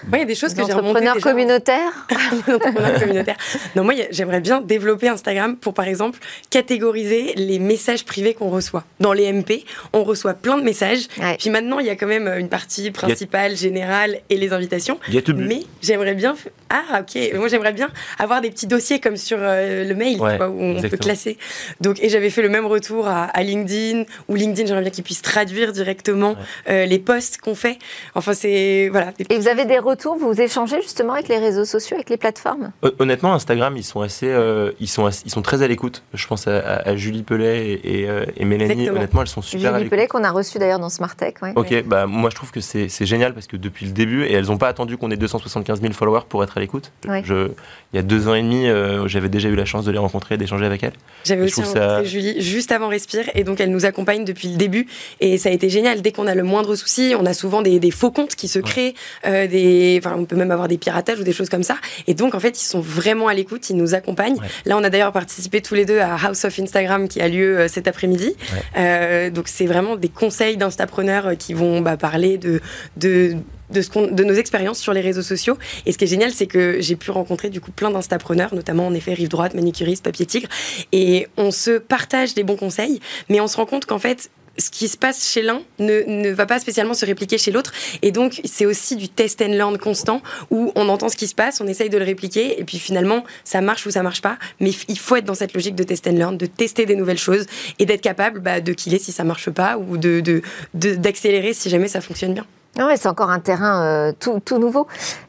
Moi, il y a des choses que j'ai
Entrepreneurs communautaires?
entrepreneurs communautaires. Non, moi, j'aimerais bien développer Instagram pour, par exemple, catégoriser les messages privés qu'on reçoit. Dans les MP, on reçoit plein de messages. Puis maintenant, il y a quand même une partie principale, générale et les invitations. Mais j'aimerais bien. Ah, ok. Moi, j'aimerais bien avoir des petits dossiers comme sur euh, le mail, où on peut classer donc, et j'avais fait le même retour à, LinkedIn, où LinkedIn, j'aimerais bien qu'ils puissent traduire directement euh, les posts qu'on fait. Enfin, c'est. Voilà.
Et vous avez des retours, vous échangez justement avec les réseaux sociaux, avec les plateformes?
Honnêtement, Instagram, ils sont assez. Euh, ils, sont, ils sont très à l'écoute. Je pense à, Julie Pellet et, euh, Mélanie. Honnêtement, elles sont super
Julie Pellet, qu'on a reçu d'ailleurs dans Smartech. Ouais.
Ok, bah, moi je trouve que c'est génial parce que depuis le début, et elles n'ont pas attendu qu'on ait 275 000 followers pour être à l'écoute. il y a deux ans et demi, j'avais déjà eu la chance de les rencontrer, d'échanger avec elles.
J'avais aussi rencontré
ça-
Julie juste avant Respire et donc elle nous accompagne depuis le début et ça a été génial. Dès qu'on a le moindre souci, on a souvent des, des faux comptes qui se créent, euh, des, enfin on peut même avoir des piratages ou des choses comme ça. Et donc en fait ils sont vraiment à l'écoute, ils nous accompagnent.
Ouais.
Là on a d'ailleurs participé tous les deux à House of Instagram qui a lieu euh, cet après-midi. Euh, donc c'est vraiment des conseils d'instapreneurs qui vont bah, parler de, de de, ce de nos expériences sur les réseaux sociaux. Et ce qui est génial, c'est que j'ai pu rencontrer du coup plein d'instapreneurs, notamment en effet Rive Droite, Manicuriste, Papier Tigre. Et on se partage des bons conseils, mais on se rend compte qu'en fait, ce qui se passe chez l'un ne, ne va pas spécialement se répliquer chez l'autre. Et donc, c'est aussi du test and learn constant où on entend ce qui se passe, on essaye de le répliquer, et puis finalement, ça marche ou ça marche pas. Mais il faut être dans cette logique de test and learn, de tester des nouvelles choses et d'être capable bah, de killer si ça marche pas ou de, de- de- d'accélérer si jamais ça fonctionne bien.
Non, mais c'est encore un terrain euh, tout, tout nouveau.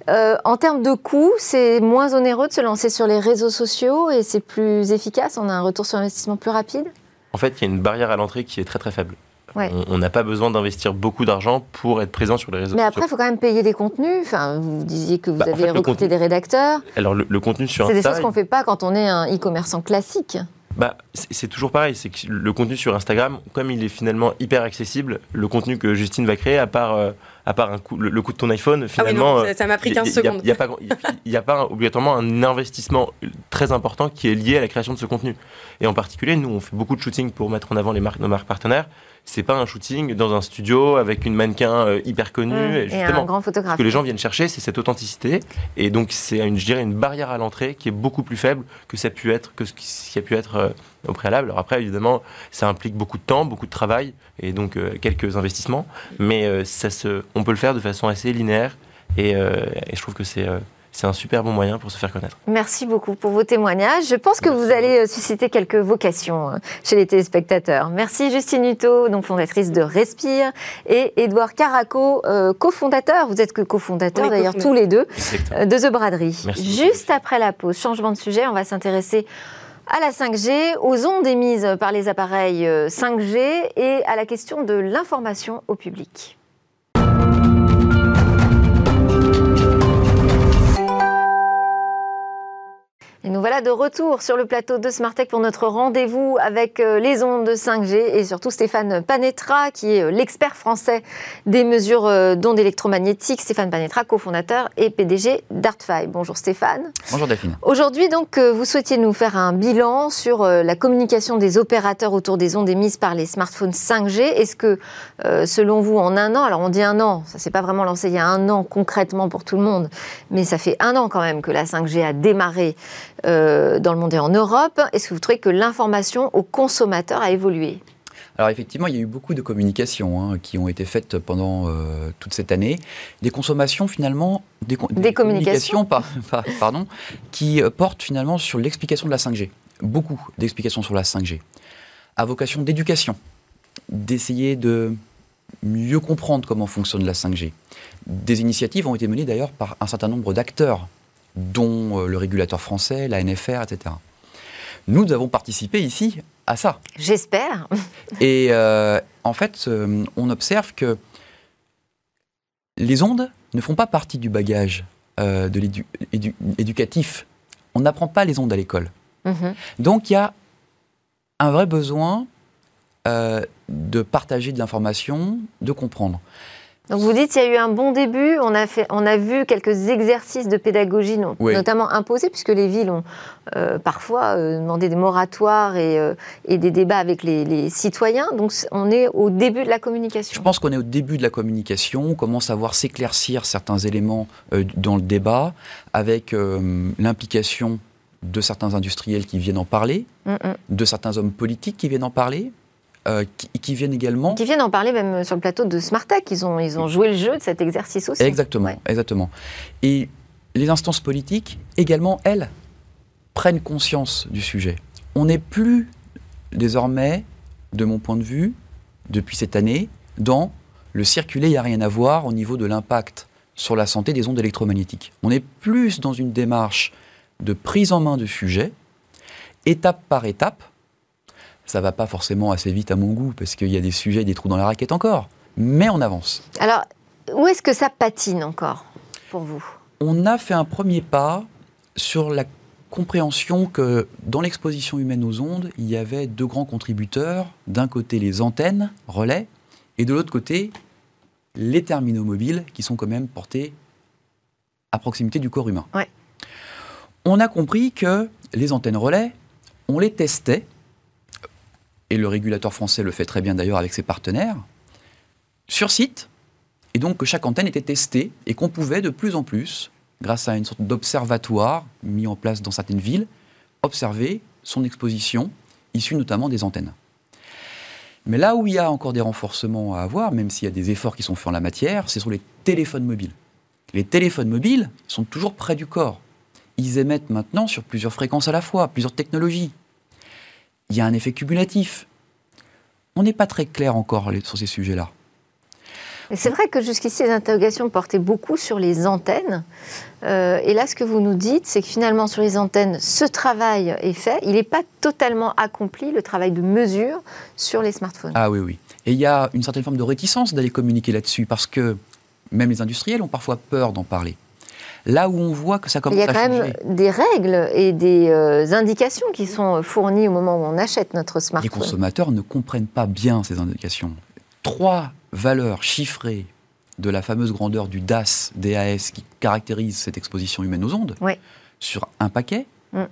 Euh, en termes de coûts, c'est moins onéreux de se lancer sur les réseaux sociaux et c'est plus efficace? On a un retour sur investissement plus rapide?
En fait, il y a une barrière à l'entrée qui est très très faible.
Ouais.
On- n'a pas besoin d'investir beaucoup d'argent pour être présent sur les réseaux
Mais après, il faut quand même payer des contenus. Enfin, vous disiez que vous
Bah, en
avez
fait, le
recruté
contenu-
des rédacteurs.
Alors le, le contenu sur
C'est des
Insta,
choses qu'on ne fait pas quand on est un e-commerçant classique.
Bah, c'est toujours pareil, c'est que le contenu sur Instagram, comme il est finalement hyper accessible, le contenu que Justine va créer, à part, euh, à part un coup, le, le coût de ton iPhone,
Ah oui,
finalement,
non, ça- m'a pris
il y a-
15
il y a-
secondes.
Il n'y a, y a- pas obligatoirement un investissement très important qui est lié à la création de ce contenu. Et en particulier, nous, on fait beaucoup de shooting pour mettre en avant les marques, nos marques partenaires. C'est pas un shooting dans un studio avec une mannequin euh, hyper connue.
Mmh.
et
un grand
ce
photographe.
que les gens viennent chercher, c'est cette authenticité. Et donc, c'est une, je dirais, une barrière à l'entrée qui est beaucoup plus faible que ça a pu être, que ce qui, ce a pu être euh, au préalable. Alors après, évidemment, ça implique beaucoup de temps, beaucoup de travail et donc euh, quelques investissements. Mais euh, ça se, on peut le faire de façon assez linéaire. Et, euh, et je trouve que c'est c'est un super bon moyen pour se faire connaître.
Merci beaucoup pour vos témoignages. Je pense que vous allez euh, susciter quelques vocations euh, chez les téléspectateurs. Merci Justine Hutto, donc fondatrice de Respire, et Édouard Caraco, euh, cofondateur. Vous êtes que
On
cofondateur d'ailleurs tous les deux
Exactement.
euh, de The Braderie.
Merci beaucoup,
Juste après la pause, changement de sujet, on va s'intéresser à la 5G, aux ondes émises par les appareils euh, 5G et à la question de l'information au public. Et nous voilà de retour sur le plateau de Smartech pour notre rendez-vous avec euh, les ondes de 5G et surtout Stéphane Panetra, qui est euh, l'expert français des mesures euh, d'ondes électromagnétiques. Stéphane Panetra, cofondateur et PDG d'Artfy. Bonjour Stéphane.
Bonjour Delphine.
Aujourd'hui, donc, vous souhaitiez nous faire un bilan sur la communication des opérateurs autour des ondes émises par les smartphones 5G. Est-ce que, selon vous, en un an, alors on dit un an, ça s'est pas vraiment lancé il y a un an concrètement pour tout le monde, mais ça fait un an quand même que la 5G a démarré euh, dans le monde et en Europe. Est-ce que vous trouvez que l'information aux consommateurs a évolué?
Alors effectivement, il y a eu beaucoup de communications hein, qui ont été faites pendant euh, toute cette année. Des consommations finalement, des,
communications.
par- par- pardon, qui euh, portent finalement sur l'explication de la 5G. Beaucoup d'explications sur la 5G. À vocation d'éducation, d'essayer de mieux comprendre comment fonctionne la 5G. Des initiatives ont été menées d'ailleurs par un certain nombre d'acteurs, dont euh, le régulateur français, la NFR, etc. Nous avons participé ici à ça.
J'espère.
Et euh, en fait, euh, on observe que les ondes ne font pas partie du bagage euh, de édu- éducatif. On n'apprend pas les ondes à l'école.
Mhm.
Donc il y a un vrai besoin de partager de l'information, de comprendre.
Donc vous dites qu'il y a eu un bon début, on a, fait, on a vu quelques exercices de pédagogie, non-
Oui.
notamment imposés, puisque les villes ont euh, parfois euh, demandé des moratoires et, euh, et des débats avec les, les citoyens. Donc on est au début de la
Je
communication.
pense qu'on est au début de la communication, on commence à voir s'éclaircir certains éléments dans le débat, avec l'implication de certains industriels qui viennent en parler,
Mm, mm.
de certains hommes politiques qui viennent en parler, euh, qui, qui viennent également.
Qui viennent en parler même sur le plateau de Smartech. Ils ont, ils ont joué le jeu de cet exercice aussi.
Exactement,
Ouais.
exactement. Et les instances politiques également, elles, prennent conscience du sujet. On n'est plus désormais, de mon point de vue, depuis cette année, dans le circuler, il n'y a rien à voir au niveau de l'impact sur la santé des ondes électromagnétiques. On est plus dans une démarche de prise en main du sujet, étape par étape. Ça va pas forcément assez vite à mon goût, parce qu'il y a des sujets, des trous dans la raquette encore. Mais on avance.
Alors, où est-ce que ça patine encore pour vous?
On a fait un premier pas sur la compréhension que dans l'exposition humaine aux ondes, il y avait deux grands contributeurs. D'un côté, les antennes, relais, et de l'autre côté, les terminaux mobiles qui sont quand même portés à proximité du corps humain.
Ouais.
On a compris que les antennes relais, on les testait, et le régulateur français le fait très bien d'ailleurs avec ses partenaires, sur site, et donc que chaque antenne était testée et qu'on pouvait de plus en plus, grâce à une sorte d'observatoire mis en place dans certaines villes, observer son exposition, issue notamment des antennes. Mais là où il y a encore des renforcements à avoir, même s'il y a des efforts qui sont faits en la matière, c'est sur les téléphones mobiles. Les téléphones mobiles sont toujours près du corps. Ils émettent maintenant sur plusieurs fréquences à la fois, plusieurs technologies. Il y a un effet cumulatif. On n'est pas très clair encore sur ces sujets-là.
Et C'est vrai que jusqu'ici, les interrogations portaient beaucoup sur les antennes. Euh, et là, ce que vous nous dites, c'est que finalement, sur les antennes, ce travail est fait. Il n'est pas totalement accompli, le travail de mesure, sur les smartphones.
Ah oui, oui. Et il y a une certaine forme de réticence d'aller communiquer là-dessus, parce que même les industriels ont parfois peur d'en parler. Là où on voit que ça
Il
commence
y a
à
quand
changer.
même des règles et des euh, indications qui sont fournies au moment où on achète notre
Les
smartphone.
consommateurs ne comprennent pas bien ces indications. Trois valeurs chiffrées de la fameuse grandeur du DAS, DAS, qui caractérise cette exposition humaine aux ondes,
Oui.
sur un paquet,
Mm.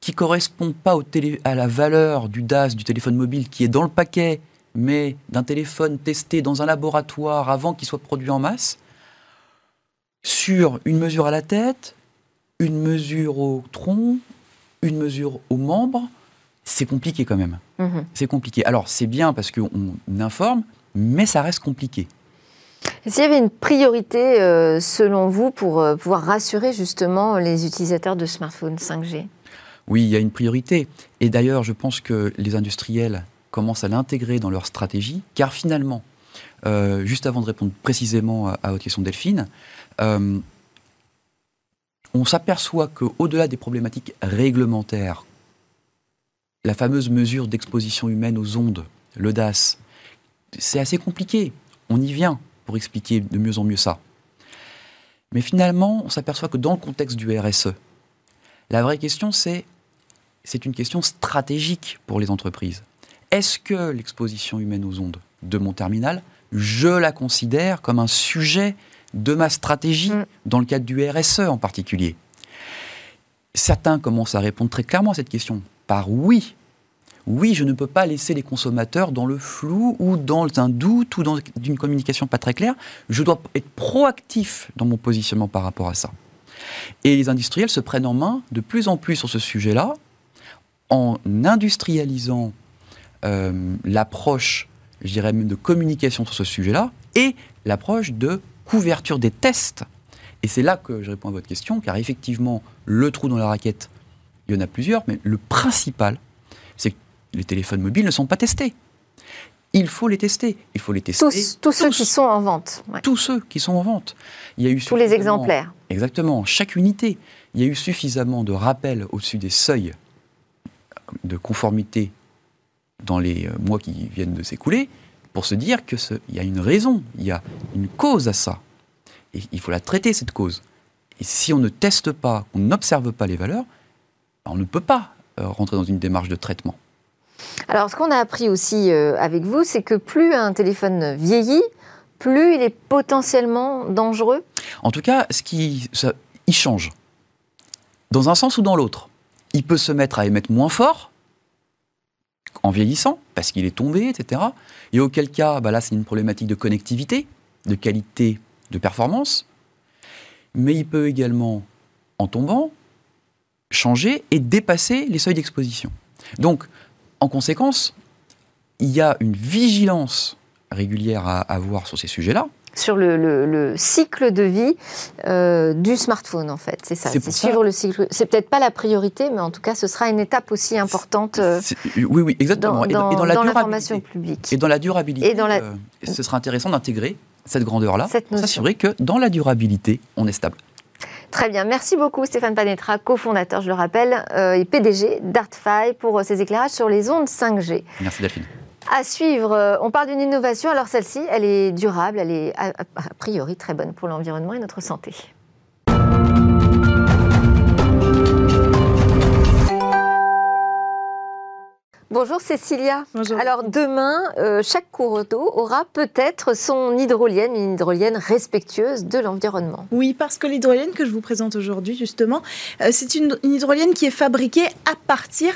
qui correspond pas au télé- à la valeur du DAS du téléphone mobile qui est dans le paquet, mais d'un téléphone testé dans un laboratoire avant qu'il soit produit en masse, sur une mesure à la tête, une mesure au tronc, une mesure aux membres, c'est compliqué quand même.
Mhm.
C'est compliqué. Alors, c'est bien parce qu'on informe, mais ça reste compliqué.
S'il y avait une priorité, euh, selon vous, pour euh, pouvoir rassurer justement les utilisateurs de smartphones 5G
Oui, il y a une priorité. Et d'ailleurs, je pense que les industriels commencent à l'intégrer dans leur stratégie, car finalement, euh, juste avant de répondre précisément à, à votre question Delphine, euh, on s'aperçoit qu'au-delà des problématiques réglementaires, la fameuse mesure d'exposition humaine aux ondes, DAS, c'est assez compliqué. On y vient pour expliquer de mieux en mieux ça. Mais finalement, on s'aperçoit que dans le contexte du RSE, la vraie question, c'est c'est une question stratégique pour les entreprises. Est-ce que l'exposition humaine aux ondes de mon terminal, je la considère comme un sujet de ma stratégie
Mm.
dans le cadre du RSE en particulier Certains commencent à répondre très clairement à cette question par oui. Oui, je ne peux pas laisser les consommateurs dans le flou ou dans un doute ou dans une communication pas très claire. Je dois être proactif dans mon positionnement par rapport à ça. Et les industriels se prennent en main de plus en plus sur ce sujet-là, en industrialisant euh, l'approche, je dirais même de communication sur ce sujet-là, et l'approche de couverture des tests. Et c'est là que je réponds à votre question, car effectivement, le trou dans la raquette, il y en a plusieurs, mais le principal, c'est que les téléphones mobiles ne sont pas testés. Il faut les tester. Il faut les tester.
tous, tous ceux qui sont en vente. ouais.
tous ceux qui sont en vente. Il y a eu
Tous les exemplaires.
Exactement, chaque unité. Il y a eu suffisamment de rappels au-dessus des seuils de conformité dans les euh, mois qui viennent de s'écouler pour se dire que ce- il y a une raison, il y a une cause à ça. Et il faut la traiter, cette cause. Et si on ne teste pas, on n'observe pas les valeurs, ben, on ne peut pas euh, rentrer dans une démarche de traitement.
Alors, ce qu'on a appris aussi euh, avec vous, c'est que plus un téléphone vieillit, plus il est potentiellement dangereux.
En tout cas, ce qui, ça, il change. Dans un sens ou dans l'autre. Il peut se mettre à émettre moins fort en vieillissant, parce qu'il est tombé, etc. Et auquel cas, bah là, c'est une problématique de connectivité, de qualité, de performance. Mais il peut également, en tombant, changer et dépasser les seuils d'exposition. Donc, en conséquence, il y a une vigilance régulière à avoir sur ces sujets-là.
Sur le, le- le cycle de vie euh, du smartphone, en fait. C'est ça.
C'est ça-
suivre le cycle. C'est peut-être pas la priorité, mais en tout cas, ce sera une étape aussi importante euh,
Oui, oui, exactement.
dans,
et, dans,
dans-
et dans la
l'information publique.
Et dans la durabilité,
Et dans la-
euh, ce sera intéressant d'intégrer cette grandeur-là, s'assurer que dans la durabilité, on est stable.
Très bien, merci beaucoup Stéphane Panetra, cofondateur, je le rappelle, et PDG d'ArtFi pour ces éclairages sur les ondes 5G.
Merci Delphine.
À suivre, euh, on parle d'une innovation, alors celle-ci, elle est durable, elle est a, priori très bonne pour l'environnement et notre santé. Bonjour Cécilia.
Bonjour.
Alors demain, euh, chaque cours d'eau aura peut-être son hydrolienne, une hydrolienne respectueuse de l'environnement.
Oui, parce que l'hydrolienne que je vous présente aujourd'hui, justement, euh, c'est une hydrolienne qui est fabriquée à partir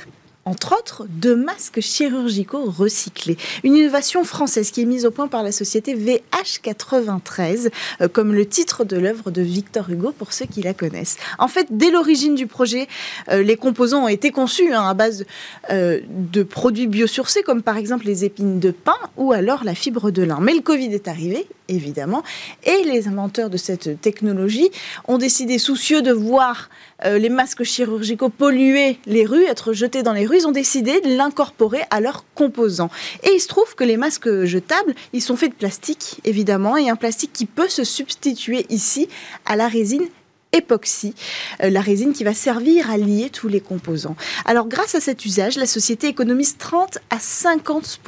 entre autres, de masques chirurgicaux recyclés. Une innovation française qui est mise au point par la société VH93, euh, comme le titre de l'œuvre de Victor Hugo pour ceux qui la connaissent. En fait, dès l'origine du projet, euh, les composants ont été conçus hein, à base euh, de produits biosourcés, comme par exemple les épines de pin ou alors la fibre de lin. Mais le Covid est arrivé, évidemment, et les inventeurs de cette technologie ont décidé, soucieux de voir les masques chirurgicaux polluer les rues, être jetés dans les rues, ils ont décidé de l'incorporer à leurs composants. Et il se trouve que les masques jetables, ils sont faits de plastique, évidemment, et un plastique qui peut se substituer ici à la résine époxy, euh, la résine qui va servir à lier tous les composants. Alors grâce à cet usage, la société économise 30 à 50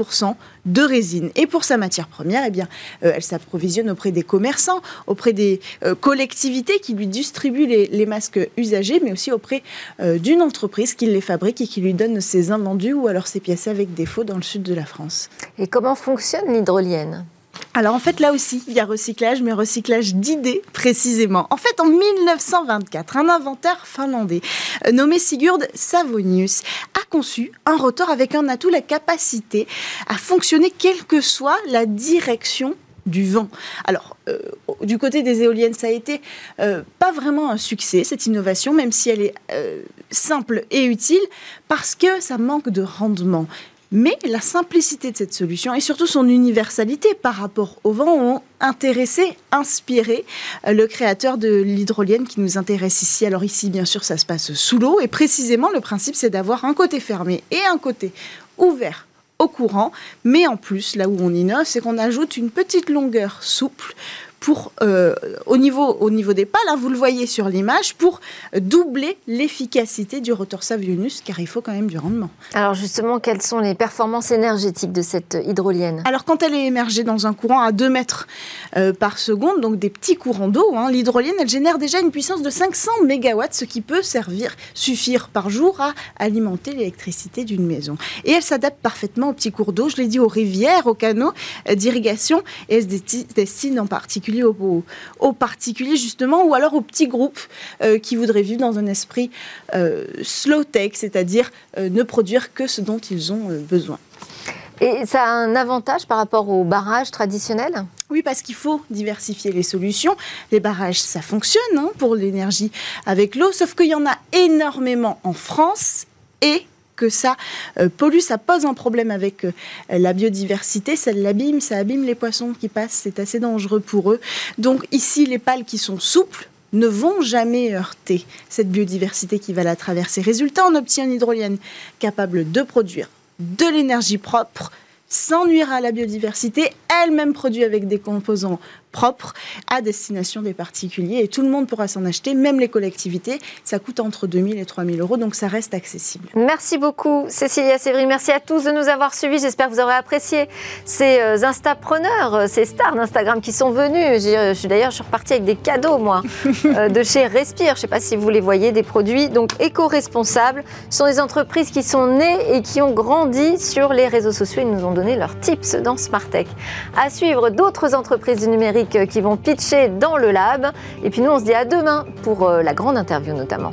de résine. Et pour sa matière première, eh bien, euh, elle s'approvisionne auprès des commerçants, auprès des euh, collectivités qui lui distribuent les, masques usagés, mais aussi auprès d'une entreprise qui les fabrique et qui lui donne ses invendus ou alors ses pièces avec défaut dans le sud de la France.
Et comment fonctionne l'hydrolienne?
Alors en fait là aussi, il y a recyclage, mais recyclage d'idées précisément. En fait, en 1924, un inventeur finlandais euh, nommé Sigurd Savonius a conçu un rotor avec un atout, la capacité à fonctionner quelle que soit la direction du vent. Alors, euh, du côté des éoliennes, ça a été euh, pas vraiment un succès, cette innovation, même si elle est simple et utile, parce que ça manque de rendement. Mais la simplicité de cette solution et surtout son universalité par rapport au vent ont intéressé, inspiré euh, le créateur de l'hydrolienne qui nous intéresse ici. Alors ici, bien sûr, ça se passe sous l'eau et précisément le principe, c'est d'avoir un côté fermé et un côté ouvert au courant, mais en plus, là où on innove, c'est qu'on ajoute une petite longueur souple pour, euh, au, niveau, au niveau des pales, hein, vous le voyez sur l'image, pour doubler l'efficacité du rotor Savionus, car il faut quand même du rendement.
Alors justement, quelles sont les performances énergétiques de cette hydrolienne?
Alors quand elle est émergée dans un courant à 2 mètres euh, par seconde, donc des petits courants d'eau, hein, l'hydrolienne, elle génère déjà une puissance de 500 mégawatts, ce qui peut servir, suffire par jour à alimenter l'électricité d'une maison. Et elle s'adapte parfaitement aux petits cours d'eau, je l'ai dit, aux rivières, aux canaux d'irrigation, et elle se destine en particulier aux, particuliers justement, ou alors aux petits groupes euh, qui voudraient vivre dans un esprit euh, slow tech, c'est-à-dire euh, ne produire que ce dont ils ont besoin.
Et ça a un avantage par rapport aux barrages traditionnels?
Oui, parce qu'il faut diversifier les solutions. Les barrages, ça fonctionne hein, pour l'énergie avec l'eau, sauf qu'il y en a énormément en France et que ça euh, pollue, ça pose un problème avec euh, la biodiversité, ça l'abîme, ça abîme les poissons qui passent, c'est assez dangereux pour eux. Donc ici, les pales qui sont souples, ne vont jamais heurter cette biodiversité qui va la traverser. Résultat, on obtient une hydrolienne capable de produire de l'énergie propre sans nuire à la biodiversité, elle-même produite avec des composants propre à destination des particuliers et tout le monde pourra s'en acheter, même les collectivités. Ça coûte entre 2000 et 3000 euros, donc ça reste accessible.
Merci beaucoup Cécilia Sévry, merci à tous de nous avoir suivis. J'espère que vous aurez apprécié ces euh, instapreneurs, euh, ces stars d'Instagram qui sont venus. Je suis d'ailleurs, je suis repartie avec des cadeaux moi euh, de chez Respire. Je ne sais pas si vous les voyez, des produits donc éco-responsables. Ce sont des entreprises qui sont nées et qui ont grandi sur les réseaux sociaux. Ils nous ont donné leurs tips dans Smartech. À suivre d'autres entreprises du numérique qui vont pitcher dans le lab. Et puis nous, on se dit à demain pour euh, la grande interview notamment.